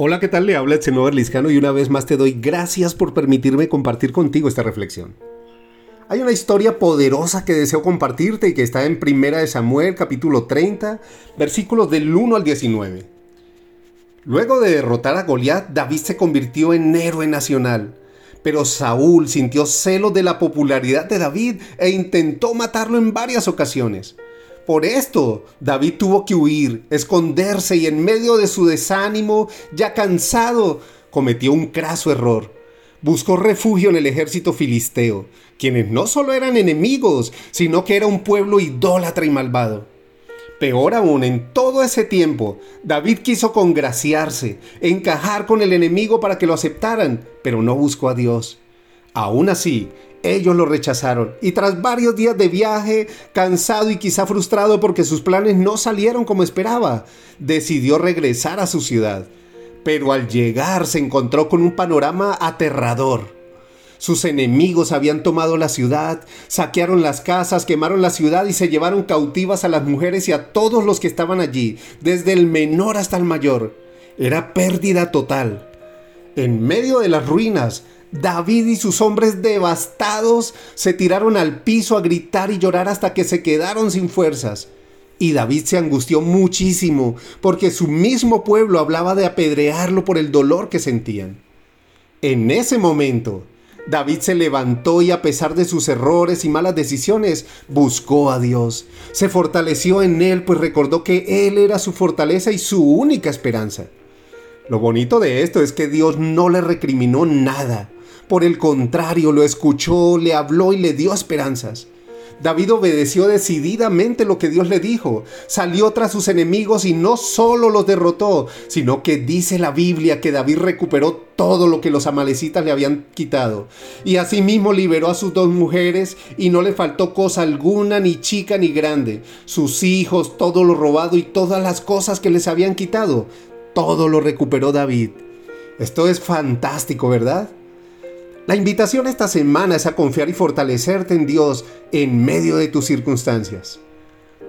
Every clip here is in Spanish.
Hola, ¿qué tal? Le habla Etsenover Liscano y una vez más te doy gracias por permitirme compartir contigo esta reflexión. Hay una historia poderosa que deseo compartirte y que está en Primera de Samuel, capítulo 30, versículos del 1 al 19. Luego de derrotar a Goliat, David se convirtió en héroe nacional. Pero Saúl sintió celos de la popularidad de David e intentó matarlo en varias ocasiones. Por esto, David tuvo que huir, esconderse y en medio de su desánimo, ya cansado, cometió un craso error. Buscó refugio en el ejército filisteo, quienes no solo eran enemigos, sino que era un pueblo idólatra y malvado. Peor aún, en todo ese tiempo, David quiso congraciarse, encajar con el enemigo para que lo aceptaran, pero no buscó a Dios. Aún así, ellos lo rechazaron y tras varios días de viaje, cansado y quizá frustrado porque sus planes no salieron como esperaba, decidió regresar a su ciudad. Pero al llegar se encontró con un panorama aterrador. Sus enemigos habían tomado la ciudad, saquearon las casas, quemaron la ciudad y se llevaron cautivas a las mujeres y a todos los que estaban allí, desde el menor hasta el mayor. Era pérdida total. En medio de las ruinas, David y sus hombres devastados se tiraron al piso a gritar y llorar hasta que se quedaron sin fuerzas. Y David se angustió muchísimo porque su mismo pueblo hablaba de apedrearlo por el dolor que sentían. En ese momento, David se levantó y a pesar de sus errores y malas decisiones, buscó a Dios. Se fortaleció en él, pues recordó que Él era su fortaleza y su única esperanza. Lo bonito de esto es que Dios no le recriminó nada. Por el contrario, lo escuchó, le habló y le dio esperanzas. David obedeció decididamente lo que Dios le dijo. Salió tras sus enemigos y no solo los derrotó, sino que dice la Biblia que David recuperó todo lo que los amalecitas le habían quitado. Y asimismo liberó a sus dos mujeres y no le faltó cosa alguna, ni chica ni grande. Sus hijos, todo lo robado y todas las cosas que les habían quitado. Todo lo recuperó David. Esto es fantástico, ¿verdad? La invitación esta semana es a confiar y fortalecerte en Dios en medio de tus circunstancias.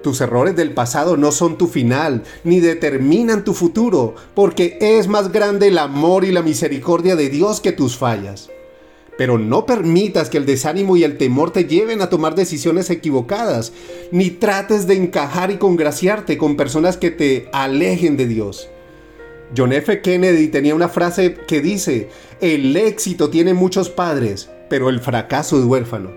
Tus errores del pasado no son tu final, ni determinan tu futuro, porque es más grande el amor y la misericordia de Dios que tus fallas. Pero no permitas que el desánimo y el temor te lleven a tomar decisiones equivocadas, ni trates de encajar y congraciarte con personas que te alejen de Dios. John F. Kennedy tenía una frase que dice, el éxito tiene muchos padres, pero el fracaso es huérfano.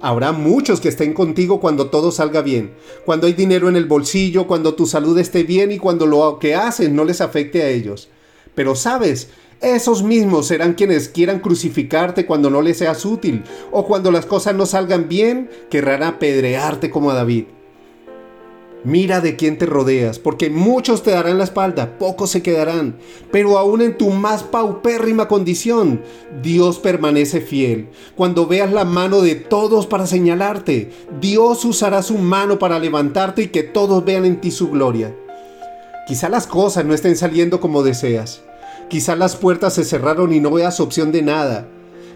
Habrá muchos que estén contigo cuando todo salga bien, cuando hay dinero en el bolsillo, cuando tu salud esté bien y cuando lo que haces no les afecte a ellos. Pero sabes, esos mismos serán quienes quieran crucificarte cuando no les seas útil, o cuando las cosas no salgan bien, querrán apedrearte como a David. Mira de quién te rodeas, porque muchos te darán la espalda, pocos se quedarán, pero aún en tu más paupérrima condición, Dios permanece fiel. Cuando veas la mano de todos para señalarte, Dios usará su mano para levantarte y que todos vean en ti su gloria. Quizá las cosas no estén saliendo como deseas. Quizá las puertas se cerraron y no veas opción de nada.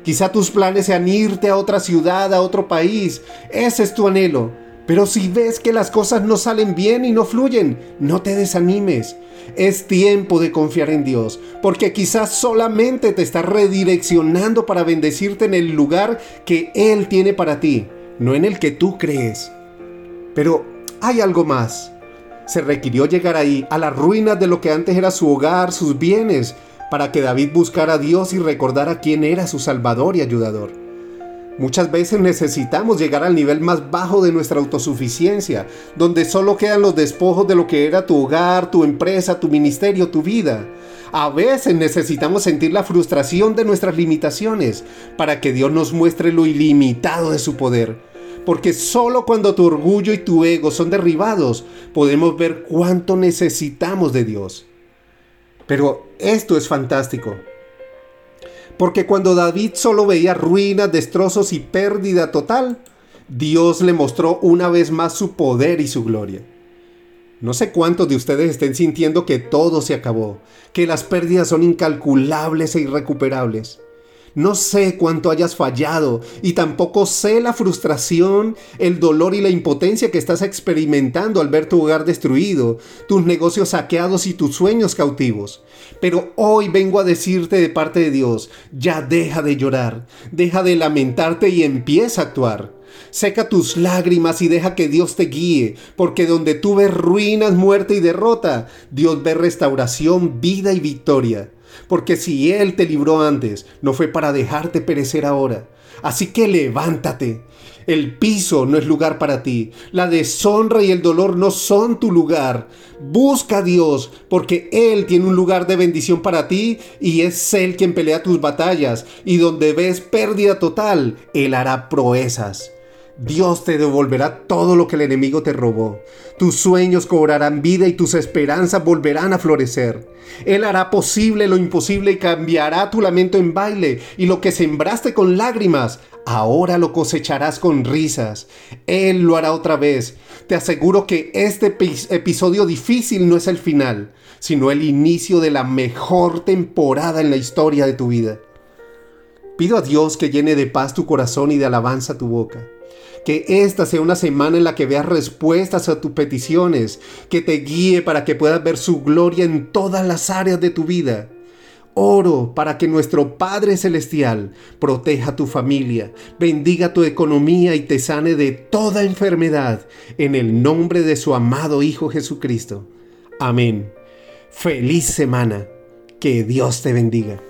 Quizá tus planes sean irte a otra ciudad, a otro país. Ese es tu anhelo. Pero si ves que las cosas no salen bien y no fluyen, no te desanimes. Es tiempo de confiar en Dios, porque quizás solamente te está redireccionando para bendecirte en el lugar que Él tiene para ti, no en el que tú crees. Pero hay algo más. Se requirió llegar ahí, a las ruinas de lo que antes era su hogar, sus bienes, para que David buscara a Dios y recordara quién era su Salvador y ayudador. Muchas veces necesitamos llegar al nivel más bajo de nuestra autosuficiencia, donde solo quedan los despojos de lo que era tu hogar, tu empresa, tu ministerio, tu vida. A veces necesitamos sentir la frustración de nuestras limitaciones para que Dios nos muestre lo ilimitado de su poder. Porque solo cuando tu orgullo y tu ego son derribados podemos ver cuánto necesitamos de Dios. Pero esto es fantástico. Porque cuando David solo veía ruinas, destrozos y pérdida total, Dios le mostró una vez más su poder y su gloria. No sé cuántos de ustedes estén sintiendo que todo se acabó, que las pérdidas son incalculables e irrecuperables. No sé cuánto hayas fallado y tampoco sé la frustración, el dolor y la impotencia que estás experimentando al ver tu hogar destruido, tus negocios saqueados y tus sueños cautivos. Pero hoy vengo a decirte de parte de Dios, ya deja de llorar, deja de lamentarte y empieza a actuar. Seca tus lágrimas y deja que Dios te guíe, porque donde tú ves ruinas, muerte y derrota, Dios ve restauración, vida y victoria porque si Él te libró antes, no fue para dejarte perecer ahora. Así que levántate. El piso no es lugar para ti. La deshonra y el dolor no son tu lugar. Busca a Dios, porque Él tiene un lugar de bendición para ti y es Él quien pelea tus batallas. Y donde ves pérdida total, Él hará proezas. Dios te devolverá todo lo que el enemigo te robó. Tus sueños cobrarán vida y tus esperanzas volverán a florecer. Él hará posible lo imposible y cambiará tu lamento en baile y lo que sembraste con lágrimas, ahora lo cosecharás con risas. Él lo hará otra vez. Te aseguro que este episodio difícil no es el final, sino el inicio de la mejor temporada en la historia de tu vida. Pido a Dios que llene de paz tu corazón y de alabanza tu boca. Que esta sea una semana en la que veas respuestas a tus peticiones, que te guíe para que puedas ver su gloria en todas las áreas de tu vida. Oro para que nuestro Padre Celestial proteja tu familia, bendiga tu economía y te sane de toda enfermedad en el nombre de su amado Hijo Jesucristo. Amén. Feliz semana. Que Dios te bendiga.